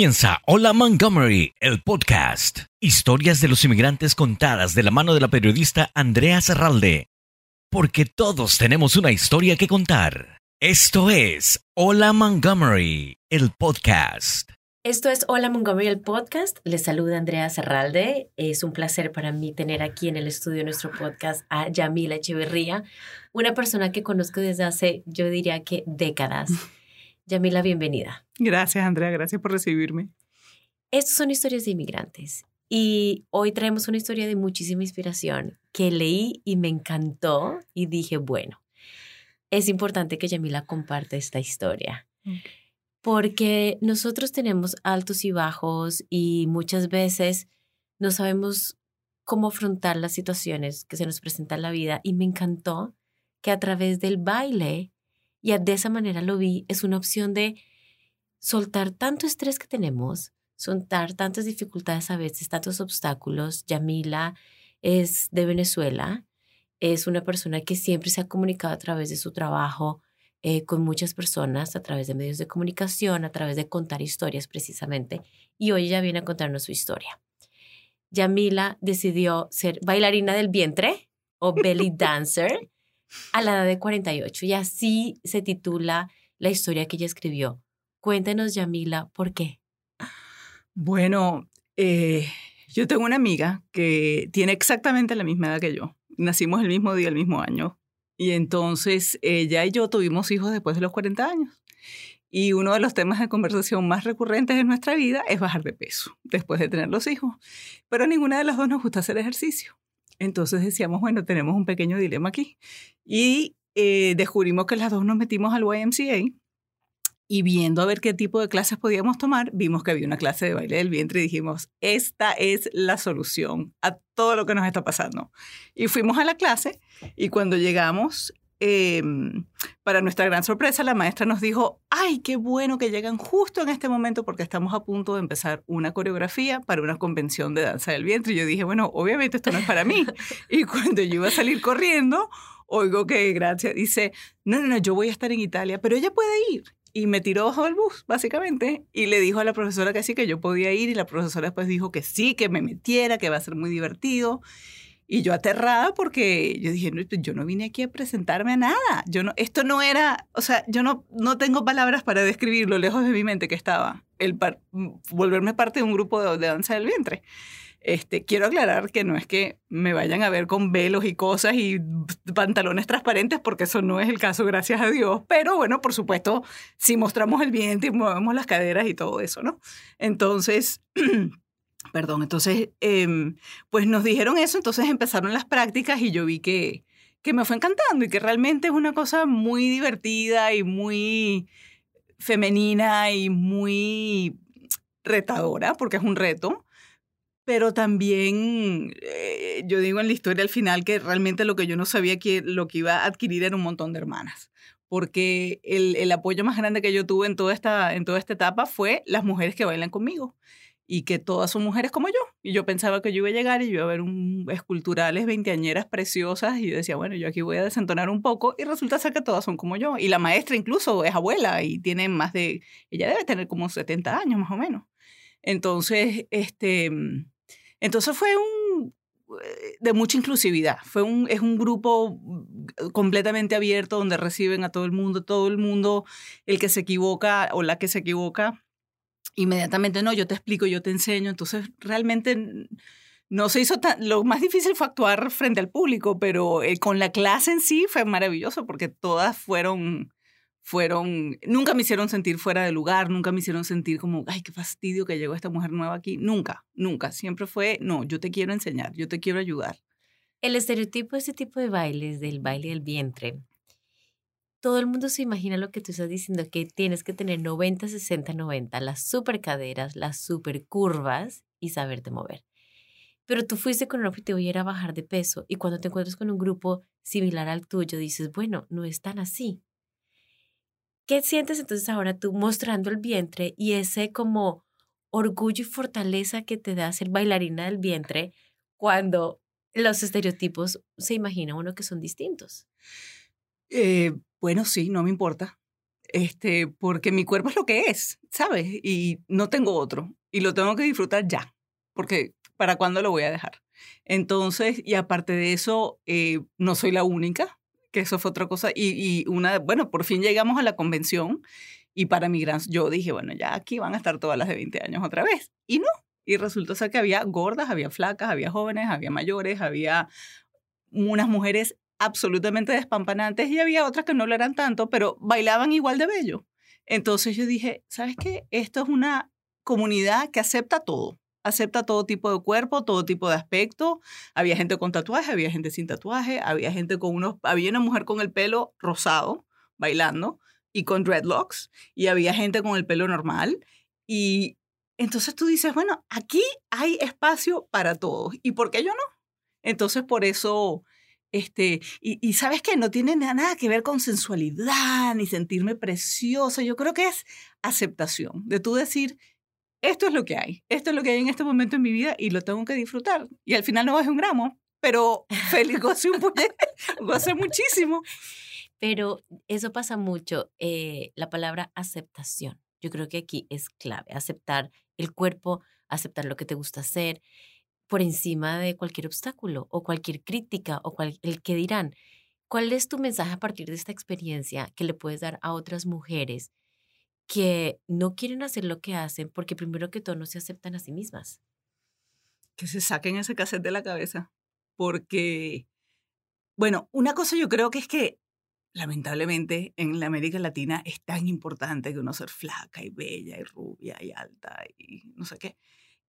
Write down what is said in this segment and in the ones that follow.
comienza Hola Montgomery, el podcast. Historias de los inmigrantes contadas de la mano de la periodista Andrea Serralde. Porque todos tenemos una historia que contar. Esto es Hola Montgomery, el podcast. Esto es Hola Montgomery, el podcast. Les saluda Andrea Serralde. Es un placer para mí tener aquí en el estudio de nuestro podcast a Yamila Echeverría, una persona que conozco desde hace, yo diría que décadas. Yamila, bienvenida. Gracias, Andrea. Gracias por recibirme. Estos son historias de inmigrantes y hoy traemos una historia de muchísima inspiración que leí y me encantó y dije, bueno, es importante que Yamila comparte esta historia. Porque nosotros tenemos altos y bajos y muchas veces no sabemos cómo afrontar las situaciones que se nos presentan en la vida y me encantó que a través del baile y de esa manera lo vi, es una opción de soltar tanto estrés que tenemos, soltar tantas dificultades a veces, tantos obstáculos. Yamila es de Venezuela, es una persona que siempre se ha comunicado a través de su trabajo eh, con muchas personas, a través de medios de comunicación, a través de contar historias precisamente, y hoy ella viene a contarnos su historia. Yamila decidió ser bailarina del vientre o belly dancer a la edad de 48 y así se titula la historia que ella escribió. Cuéntenos, Yamila, ¿por qué? Bueno, eh, yo tengo una amiga que tiene exactamente la misma edad que yo. Nacimos el mismo día, el mismo año. Y entonces ella y yo tuvimos hijos después de los 40 años. Y uno de los temas de conversación más recurrentes en nuestra vida es bajar de peso después de tener los hijos. Pero a ninguna de las dos nos gusta hacer ejercicio. Entonces decíamos, bueno, tenemos un pequeño dilema aquí. Y eh, descubrimos que las dos nos metimos al YMCA y viendo a ver qué tipo de clases podíamos tomar, vimos que había una clase de baile del vientre y dijimos, esta es la solución a todo lo que nos está pasando. Y fuimos a la clase y cuando llegamos, Em, para nuestra gran sorpresa, la maestra nos dijo, ay, qué bueno que llegan justo en este momento porque estamos a punto de empezar una coreografía para una convención de danza del vientre. Y yo dije, bueno, obviamente esto no es para mí. y cuando yo iba a salir corriendo, oigo que Gracia dice, no, no, no, yo voy a estar en Italia, pero ella puede ir. Y me tiró bajo el bus, básicamente, y le dijo a la profesora que sí, que yo podía ir, y la profesora después dijo que sí, que me metiera, que va a ser muy divertido. Y yo aterrada porque yo dije, no, yo no vine aquí a presentarme a nada. Yo no, esto no era, o sea, yo no, no tengo palabras para describir lo lejos de mi mente que estaba el volverme parte de un grupo de, danza del vientre. Este, quiero aclarar que no es que me vayan a ver con velos y cosas y pantalones transparentes, porque eso no es el caso, gracias a Dios. Pero bueno, por supuesto, si mostramos el vientre y movemos las caderas y todo eso, ¿no? Entonces, Perdón, entonces, em, pues nos dijeron eso, entonces empezaron las prácticas y yo vi que, que me fue encantando y que realmente es una cosa muy divertida y muy femenina y muy retadora, porque es un reto, pero también eh, yo digo en la historia al final que realmente lo que yo no sabía que lo que iba a adquirir era un montón de hermanas, porque el, el apoyo más grande que yo tuve en toda, esta, en toda esta etapa fue las mujeres que bailan conmigo y que todas son mujeres como yo. Y yo pensaba que yo iba a llegar y yo iba a ver un, esculturales veinteañeras preciosas y yo decía, bueno, yo aquí voy a desentonar un poco y resulta ser que todas son como yo. Y la maestra incluso es abuela y tiene más de, ella debe tener como 70 años más o menos. Entonces, este, entonces fue un, eh, de mucha inclusividad. Fue un, es un grupo completamente abierto donde reciben a todo el mundo, todo el mundo, el que se equivoca o la que se equivoca inmediatamente, no, yo te explico, yo te enseño. Entonces, realmente no se hizo tan, lo más difícil fue actuar frente al público, pero eh, con la clase en sí fue maravilloso porque todas fueron, fueron, nunca me hicieron sentir fuera de lugar, nunca me hicieron sentir como, ay, qué fastidio que llegó esta mujer nueva aquí. Nunca, nunca. Siempre fue, no, yo te quiero enseñar, yo te quiero ayudar. El estereotipo de ese tipo de bailes, del baile del vientre, todo el mundo se imagina lo que tú estás diciendo, que tienes que tener 90, 60, 90, las super caderas, las super curvas y saberte mover. Pero tú fuiste con el objetivo y era bajar de peso y cuando te encuentras con un grupo similar al tuyo dices, bueno, no es tan así. ¿Qué sientes entonces ahora tú mostrando el vientre y ese como orgullo y fortaleza que te da ser bailarina del vientre cuando los estereotipos se imagina uno que son distintos? Eh, bueno, sí, no me importa. este, porque mi cuerpo es lo que es, ¿sabes? Y no tengo otro. Y lo tengo que disfrutar ya, porque ¿para cuándo lo voy a dejar? Entonces, y aparte de eso, eh, no soy la única, que eso fue otra cosa. Y, y, una, bueno, por fin llegamos a la convención y para mi gran, yo dije, bueno, ya aquí van a estar todas las de 20 años otra vez. Y no. Y resultó ser que había gordas, había flacas, había jóvenes, había mayores, había unas mujeres absolutamente despampanantes y había otras que no lo eran tanto, pero bailaban igual de bello. Entonces yo dije, ¿sabes qué? Esto es una comunidad que acepta todo. Acepta todo tipo de cuerpo, todo tipo de aspecto. Había gente con tatuaje, había gente sin tatuaje, había gente con unos, había una mujer con el pelo rosado bailando y con dreadlocks y había gente con el pelo normal y entonces tú dices, bueno, aquí hay espacio para todos y ¿por qué yo no? Entonces por eso este, y, sabes que no tiene nada que ver con sensualidad ni sentirme preciosa. Yo creo que es aceptación, de tú decir, esto es lo que hay, esto es lo que hay en este momento en mi vida y lo tengo que disfrutar. Y al final no es un gramo, pero feliz goce un goce muchísimo. Pero eso pasa mucho, eh, la palabra aceptación. Yo creo que aquí es clave, aceptar el cuerpo, aceptar lo que te gusta hacer, por encima de cualquier obstáculo o cualquier crítica o el que dirán. ¿Cuál es tu mensaje a partir de esta experiencia que le puedes dar a otras mujeres que no quieren hacer lo que hacen porque primero que todo no se aceptan a sí mismas? Que se saquen ese cassette de la cabeza. Porque, bueno, una cosa yo creo que es que lamentablemente en la América Latina es tan importante que uno ser flaca y bella y rubia y alta y no sé qué.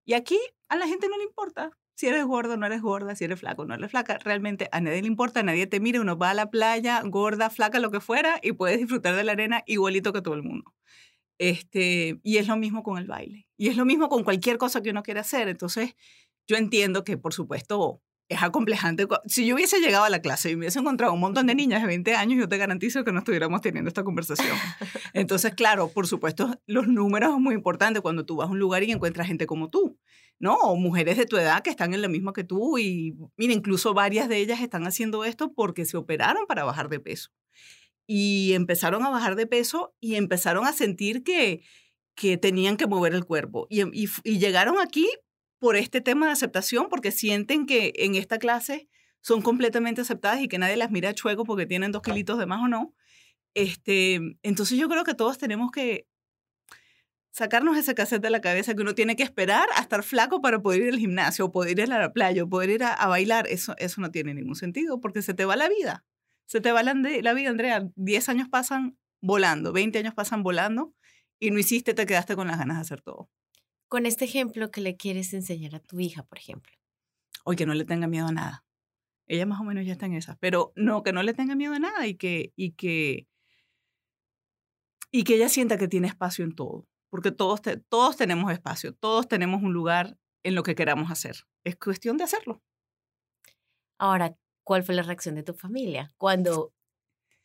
Y aquí a la gente no le importa si eres gordo no eres gorda, si eres flaco no eres flaca. Realmente a nadie le importa, nadie te mira, uno va a la playa, gorda, flaca, lo que fuera, y puedes disfrutar de la arena igualito que todo el mundo. Este, y es lo mismo con el baile. Y es lo mismo con cualquier cosa que uno quiera hacer. Entonces, yo entiendo que, por supuesto, es acomplejante. Si yo hubiese llegado a la clase y me hubiese encontrado un montón de niñas de 20 años, yo te garantizo que no estuviéramos teniendo esta conversación. Entonces, claro, por supuesto, los números son muy importantes cuando tú vas a un lugar y encuentras gente como tú, ¿no? O mujeres de tu edad que están en lo mismo que tú y, mira, incluso varias de ellas están haciendo esto porque se operaron para bajar de peso. Y empezaron a bajar de peso y empezaron a sentir que, que tenían que mover el cuerpo. Y, y, y llegaron aquí por este tema de aceptación, porque sienten que en esta clase son completamente aceptadas y que nadie las mira a chueco porque tienen dos kilitos de más o no. Este, entonces yo creo que todos tenemos que sacarnos ese cassette de la cabeza que uno tiene que esperar a estar flaco para poder ir al gimnasio, o poder ir a la playa, o poder ir a, bailar. Eso, eso no tiene ningún sentido porque se te va la vida. Se te va la, la vida, Andrea. Diez años pasan volando, 20 años pasan volando y no hiciste, te quedaste con las ganas de hacer todo con este ejemplo que le quieres enseñar a tu hija, por ejemplo? Oye, que no le tenga miedo a nada. Ella más o menos ya está en esa, pero no, que no le tenga miedo a nada y que, y que, y que ella sienta que tiene espacio en todo, porque todos, todos tenemos espacio, todos tenemos un lugar en lo que queramos hacer. Es cuestión de hacerlo. Ahora, ¿cuál fue la reacción de tu familia cuando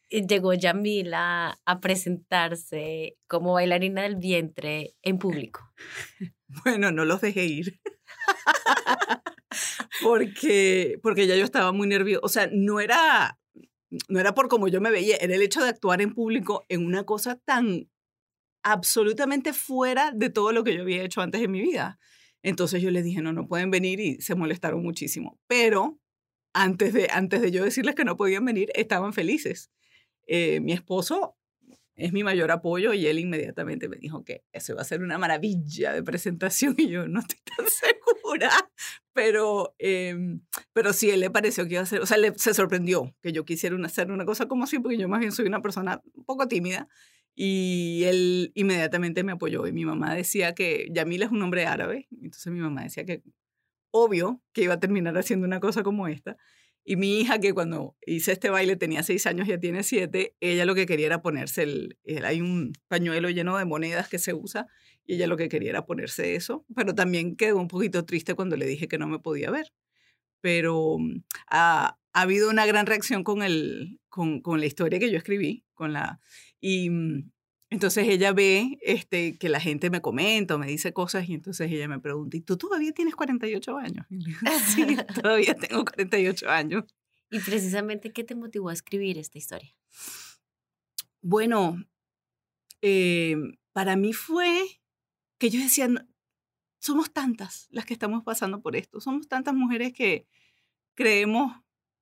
llegó Yamila a presentarse como bailarina del vientre en público? Bueno, no los dejé ir. porque, porque ya yo estaba muy nerviosa. O sea, no era, no era por cómo yo me veía, era el hecho de actuar en público en una cosa tan absolutamente fuera de todo lo que yo había hecho antes en mi vida. Entonces yo les dije, no, no pueden venir y se molestaron muchísimo. Pero antes de, antes de yo decirles que no podían venir, estaban felices. Eh, mi esposo es mi mayor apoyo y él inmediatamente me dijo que eso iba a ser una maravilla de presentación y yo no estoy tan segura, pero, eh, pero sí, él le pareció que iba a ser, o sea, se sorprendió que yo quisiera hacer una cosa como así, porque yo más bien soy una persona un poco tímida y él inmediatamente me apoyó y mi mamá decía que Yamil es un hombre árabe, entonces mi mamá decía que obvio que iba a terminar haciendo una cosa como esta y mi hija, que cuando hice este baile tenía seis años, ya tiene siete, ella lo que quería era ponerse el, hay un pañuelo lleno de monedas que se usa, y ella lo que quería era ponerse eso, pero también quedó un poquito triste cuando le dije que no me podía ver. Pero mm, ha, ha habido una gran reacción con, el, con, con la historia que yo escribí, con la, y, mm, entonces ella ve este, que la gente me comenta o me dice cosas y entonces ella me pregunta, ¿y tú todavía tienes 48 años? Y le digo, sí, todavía tengo 48 años. ¿Y precisamente qué te motivó a escribir esta historia? Bueno, eh, para mí fue que yo decía, somos tantas las que estamos pasando por esto, somos tantas mujeres que creemos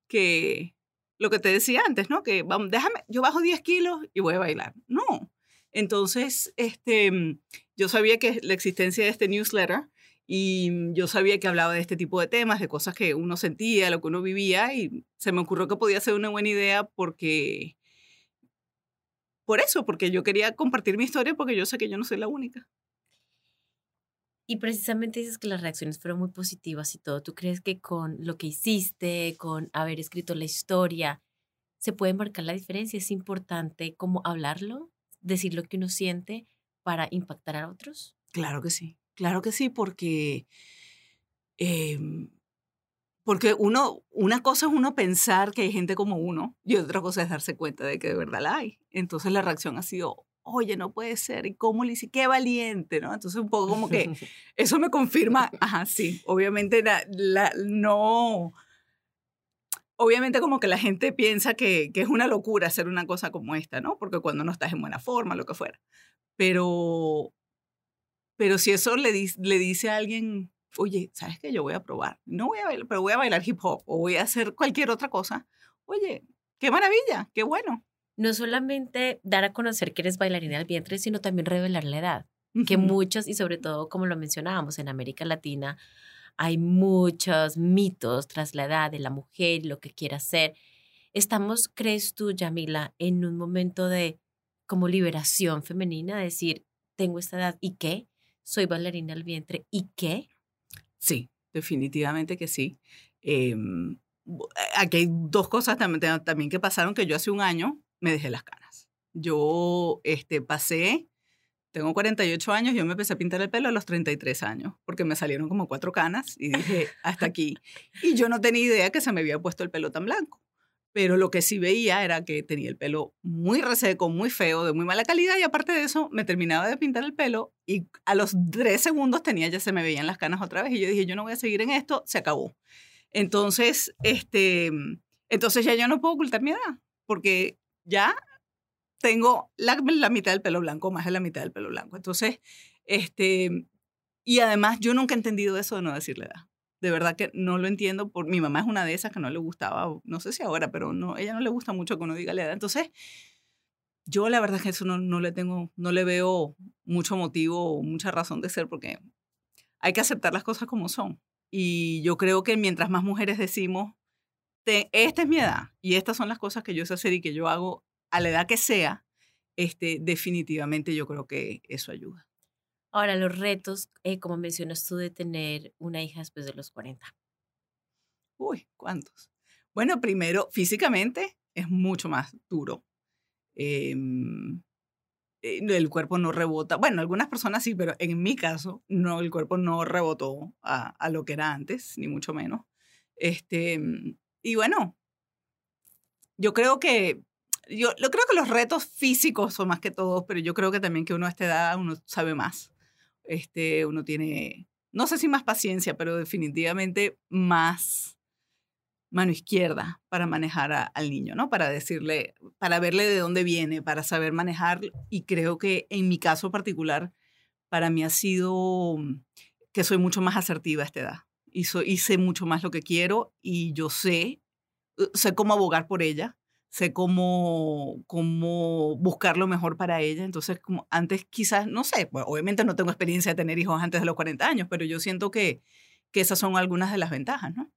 que lo que te decía antes, ¿no? Que vamos, déjame, yo bajo 10 kilos y voy a bailar. No. Entonces, este, mm, yo sabía que la existencia de este newsletter y mm, yo sabía que hablaba de este tipo de temas, de cosas que uno sentía, lo que uno vivía, y se me ocurrió que podía ser una buena idea porque, por eso, porque yo quería compartir mi historia porque yo sé que yo no soy la única. Y precisamente dices que las reacciones fueron muy positivas y todo. ¿Tú crees que con lo que hiciste, con haber escrito la historia, se puede marcar la diferencia? ¿Es importante cómo hablarlo, decir lo que uno siente para impactar a otros? Claro que sí, claro que sí, porque, em, porque uno, una cosa es uno pensar que hay gente como uno y otra cosa es darse cuenta de que de verdad la hay. Entonces la reacción ha sido oye, no puede ser, ¿y cómo le hice? Qué valiente, ¿no? Entonces un poco como que eso me confirma, ajá, sí, obviamente la, no, obviamente como que la gente piensa que, que, es una locura hacer una cosa como esta, ¿no? Porque cuando no estás en buena forma, lo que fuera. Pero, pero si eso le, le dice a alguien, oye, ¿sabes qué? Yo voy a probar, no voy a bailar, pero voy a bailar hip hop o voy a hacer cualquier otra cosa, oye, qué maravilla, qué bueno no solamente dar a conocer que eres bailarina del vientre, sino también revelar la edad. Que muchos, y sobre todo como lo mencionábamos en América Latina, hay muchos mitos tras la edad de la mujer lo que quiere hacer. Estamos, crees tú, Yamila, en un momento de como liberación femenina, decir, tengo esta edad y qué, soy bailarina del vientre y qué. Sí, definitivamente que sí. Em, aquí hay dos cosas también, también que pasaron que yo hace un año me dejé las canas. Yo este, pasé, tengo 48 años, yo me empecé a pintar el pelo a los 33 años, porque me salieron como cuatro canas y dije, hasta aquí. Y yo no tenía idea que se me había puesto el pelo tan blanco. Pero lo que sí veía era que tenía el pelo muy reseco, muy feo, de muy mala calidad y aparte de eso me terminaba de pintar el pelo y a los tres segundos tenía ya se me veían las canas otra vez y yo dije, yo no voy a seguir en esto, se acabó. Entonces, este, entonces ya yo no puedo ocultar mi edad porque ya tengo la, mitad del pelo blanco, más de la mitad del pelo blanco. Entonces, este, y además yo nunca he entendido eso de no decirle edad. De verdad que no lo entiendo. Por, mi mamá es una de esas que no le gustaba, no sé si ahora, pero no, ella no le gusta mucho que uno diga la edad. Entonces, yo la verdad es que eso no, no le tengo, no le veo mucho motivo mucha razón de ser porque hay que aceptar las cosas como son. Y yo creo que mientras más mujeres decimos, esta es mi edad y estas son las cosas que yo sé hacer y que yo hago a la edad que sea, este, definitivamente yo creo que eso ayuda. Ahora, los retos, eh, como mencionas tú, de tener una hija después de los 40. Uy, ¿cuántos? Bueno, primero, físicamente es mucho más duro. Em, eh, el cuerpo no rebota. Bueno, algunas personas sí, pero en mi caso, no, el cuerpo no rebotó a, a lo que era antes, ni mucho menos. Este, y bueno, yo creo que, yo, creo que los retos físicos son más que todos, pero yo creo que también que uno a esta edad uno sabe más. Este, uno tiene, no sé si más paciencia, pero definitivamente más mano izquierda para manejar al niño, ¿no? Para decirle, para verle de dónde viene, para saber manejar. Y creo que en mi caso particular, para mí ha sido que soy mucho más asertiva a esta edad y, sé mucho más lo que quiero y yo sé, eh, sé cómo abogar por ella, sé cómo, cómo buscar lo mejor para ella. Entonces, como antes quizás, no sé, obviamente no tengo experiencia de tener hijos antes de los 40 años, pero yo siento que, que esas son algunas de las ventajas, ¿no?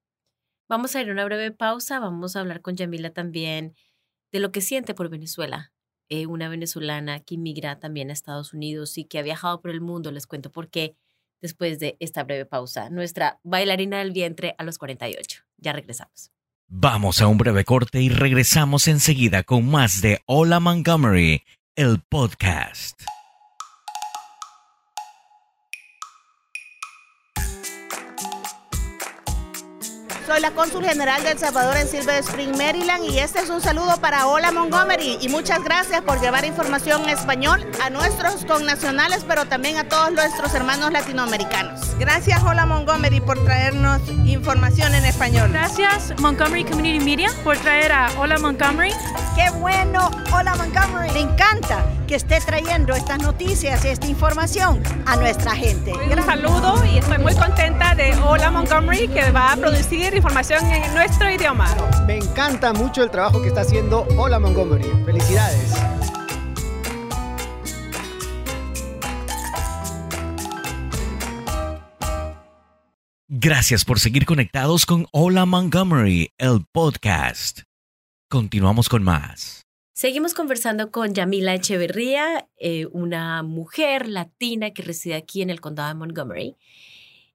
Vamos a ir a una breve pausa, vamos a hablar con Yamila también de lo que siente por Venezuela. Eh, una venezolana que inmigra también a Estados Unidos y que ha viajado por el mundo, les cuento por qué después de esta breve pausa. Nuestra bailarina del vientre a los 48. Ya regresamos. Vamos a un breve corte y regresamos enseguida con más de Hola Montgomery, el podcast. Soy la cónsul general de El Salvador en Silver Spring, Maryland y este es un saludo para Hola Montgomery y muchas gracias por llevar información en español a nuestros connacionales pero también a todos nuestros hermanos latinoamericanos. Gracias Hola Montgomery por traernos información en español. Gracias Montgomery Community Media por traer a Hola Montgomery. Qué bueno, Hola Montgomery. Me encanta que esté trayendo estas noticias y esta información a nuestra gente. Un saludo y estoy muy contenta de Hola Montgomery que va a producir información en nuestro idioma. Me encanta mucho el trabajo que está haciendo Hola Montgomery. Felicidades. Gracias por seguir conectados con Hola Montgomery, el podcast. Continuamos con más. Seguimos conversando con Yamila Echeverría, eh, una mujer latina que reside aquí en el condado de Montgomery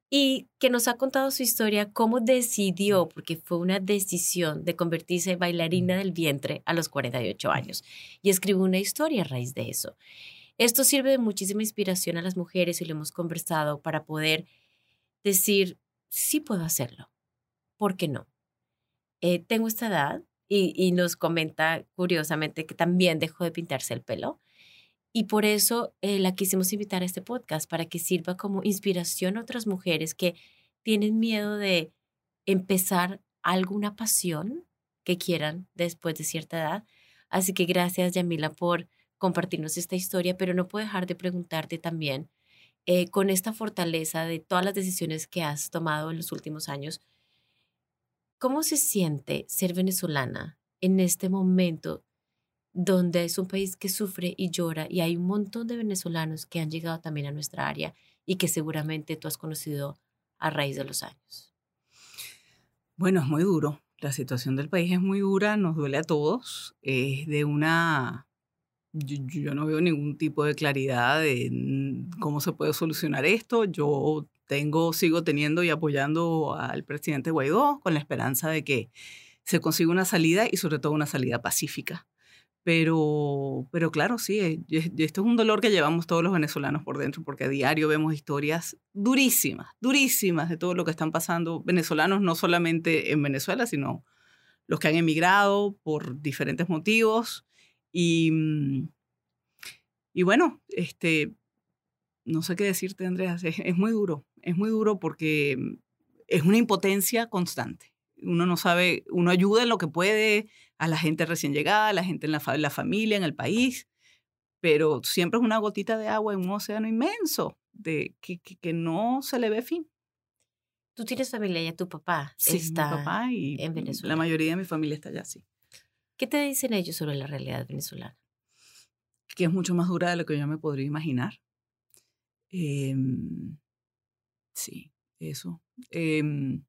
y que nos ha contado su historia, cómo decidió, porque fue una decisión de convertirse en bailarina del vientre a los 48 años y escribió una historia a raíz de eso. Esto sirve de muchísima inspiración a las mujeres y lo hemos conversado para poder decir, sí puedo hacerlo. ¿Por qué no? Eh, tengo esta edad y, nos comenta curiosamente que también dejó de pintarse el pelo. Y por eso eh, la quisimos invitar a este podcast, para que sirva como inspiración a otras mujeres que tienen miedo de empezar alguna pasión que quieran después de cierta edad. Así que gracias, Yamila, por compartirnos esta historia, pero no puedo dejar de preguntarte también eh, con esta fortaleza de todas las decisiones que has tomado en los últimos años, ¿cómo se siente ser venezolana en este momento donde es un país que sufre y llora y hay un montón de venezolanos que han llegado también a nuestra área y que seguramente tú has conocido a raíz de los años? Bueno, es muy duro. La situación del país es muy dura, nos duele a todos. Es de una yo, no veo ningún tipo de claridad de cómo se puede solucionar esto. Yo tengo, sigo teniendo y apoyando al presidente Guaidó con la esperanza de que se consiga una salida y sobre todo una salida pacífica. Pero, pero claro, sí, eh, esto es un dolor que llevamos todos los venezolanos por dentro, porque a diario vemos historias durísimas, durísimas de todo lo que están pasando venezolanos, no solamente en Venezuela, sino los que han emigrado por diferentes motivos y, mm, y bueno, este, no sé qué decirte, Andreas, es, muy duro, es muy duro porque mm, es una impotencia constante. Uno no sabe, uno ayuda en lo que puede a la gente recién llegada, a la gente en la, la familia, en el país, pero siempre es una gotita de agua en un océano inmenso de que, que, no se le ve fin. Tú tienes familia ya, tu papá sí, está mi papá y en Venezuela. La mayoría de mi familia está allá, sí. ¿Qué te dicen ellos sobre la realidad venezolana? Que es mucho más dura de lo que yo me podría imaginar. Em, sí, eso. Em,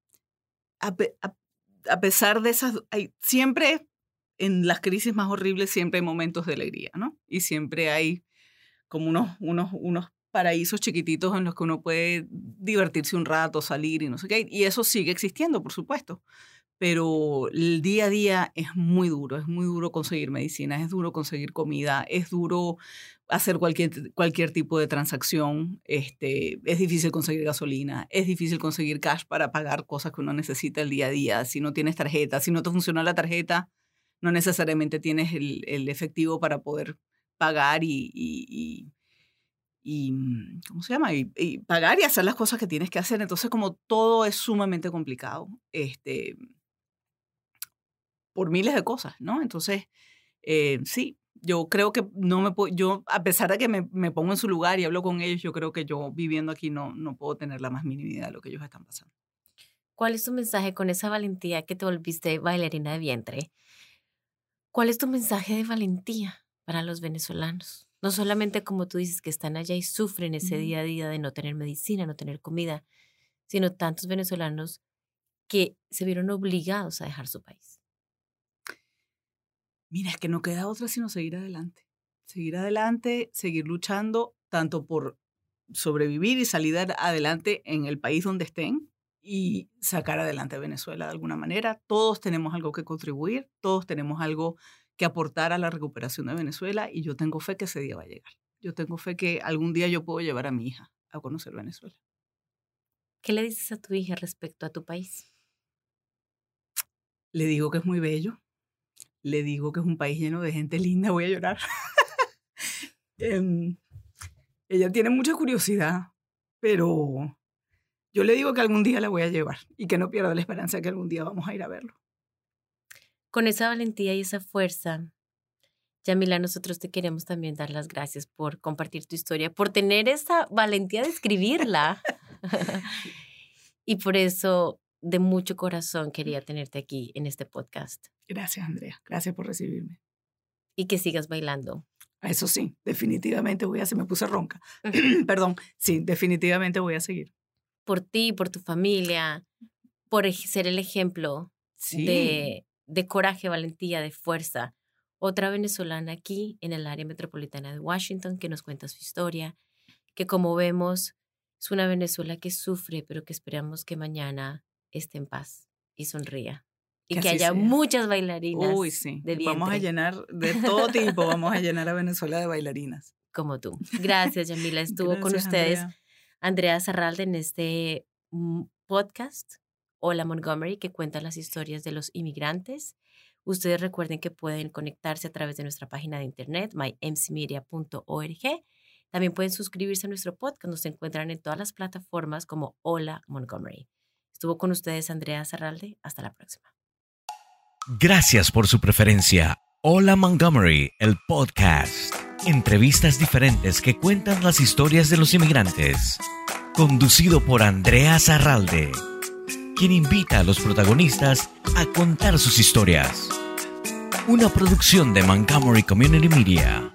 a, pesar de esas, hay, siempre en las crisis más horribles siempre hay momentos de alegría, ¿no? Y siempre hay como unos, unos, unos paraísos chiquititos en los que uno puede divertirse un rato, salir y no sé qué. Y eso sigue existiendo, por supuesto pero el día a día es muy duro, es muy duro conseguir medicinas, es duro conseguir comida, es duro hacer cualquier, cualquier tipo de transacción, este, es difícil conseguir gasolina, es difícil conseguir cash para pagar cosas que uno necesita el día a día, si no tienes tarjeta, si no te funciona la tarjeta, no necesariamente tienes el, efectivo para poder pagar y, mm, ¿cómo se llama? Y, y, pagar y hacer las cosas que tienes que hacer. Entonces, como todo es sumamente complicado, este, por miles de cosas, ¿no? Entonces, eh, sí, yo creo que no me puedo, yo, a pesar de que me, me, pongo en su lugar y hablo con ellos, yo creo que yo viviendo aquí no, no puedo tener la más mínima idea de lo que ellos están pasando. ¿Cuál es tu mensaje con esa valentía que te volviste bailarina de vientre? ¿Cuál es tu mensaje de valentía para los venezolanos? No solamente como tú dices que están allá y sufren ese día a día de no tener medicina, no tener comida, sino tantos venezolanos que se vieron obligados a dejar su país. Mira, es que no queda otra sino seguir adelante. Seguir adelante, seguir luchando tanto por sobrevivir y salir adelante en el país donde estén y sacar adelante a Venezuela de alguna manera. Todos tenemos algo que contribuir, todos tenemos algo que aportar a la recuperación de Venezuela y yo tengo fe que ese día va a llegar. Yo tengo fe que algún día yo puedo llevar a mi hija a conocer Venezuela. ¿Qué le dices a tu hija respecto a tu país? Le digo que es muy bello. Le digo que es un país lleno de gente linda. Voy a llorar. Em, ella tiene mucha curiosidad, pero yo le digo que algún día la voy a llevar y que no pierda la esperanza de que algún día vamos a ir a verlo. Con esa valentía y esa fuerza, Yamila, nosotros te queremos también dar las gracias por compartir tu historia, por tener esa valentía de escribirla. y por eso, de mucho corazón, quería tenerte aquí en este podcast. Gracias, Andrea. Gracias por recibirme. Y que sigas bailando. Eso sí, definitivamente voy a, se me puse ronca. Perdón, sí, definitivamente voy a seguir. Por ti, por tu familia, por ser el ejemplo de, de coraje, valentía, de fuerza. Otra venezolana aquí en el área metropolitana de Washington que nos cuenta su historia, que como vemos es una Venezuela que sufre, pero que esperamos que mañana esté en paz y sonría y que, haya muchas bailarinas. Uy, sí. vamos a llenar de todo tipo, vamos a llenar a Venezuela de bailarinas. Como tú. Gracias, Yamila. Estuvo con ustedes Andrea. Zarralde en este mm, podcast, Hola Montgomery, que cuenta las historias de los inmigrantes. Ustedes recuerden que pueden conectarse a través de nuestra página de internet, mymcmedia.org. También pueden suscribirse a nuestro podcast. Nos encuentran en todas las plataformas como Hola Montgomery. Estuvo con ustedes Andrea Zarralde. Hasta la próxima. Gracias por su preferencia. Hola Montgomery, el podcast. Entrevistas diferentes que cuentan las historias de los inmigrantes. Conducido por Andrea Zarralde, quien invita a los protagonistas a contar sus historias. Una producción de Montgomery Community Media.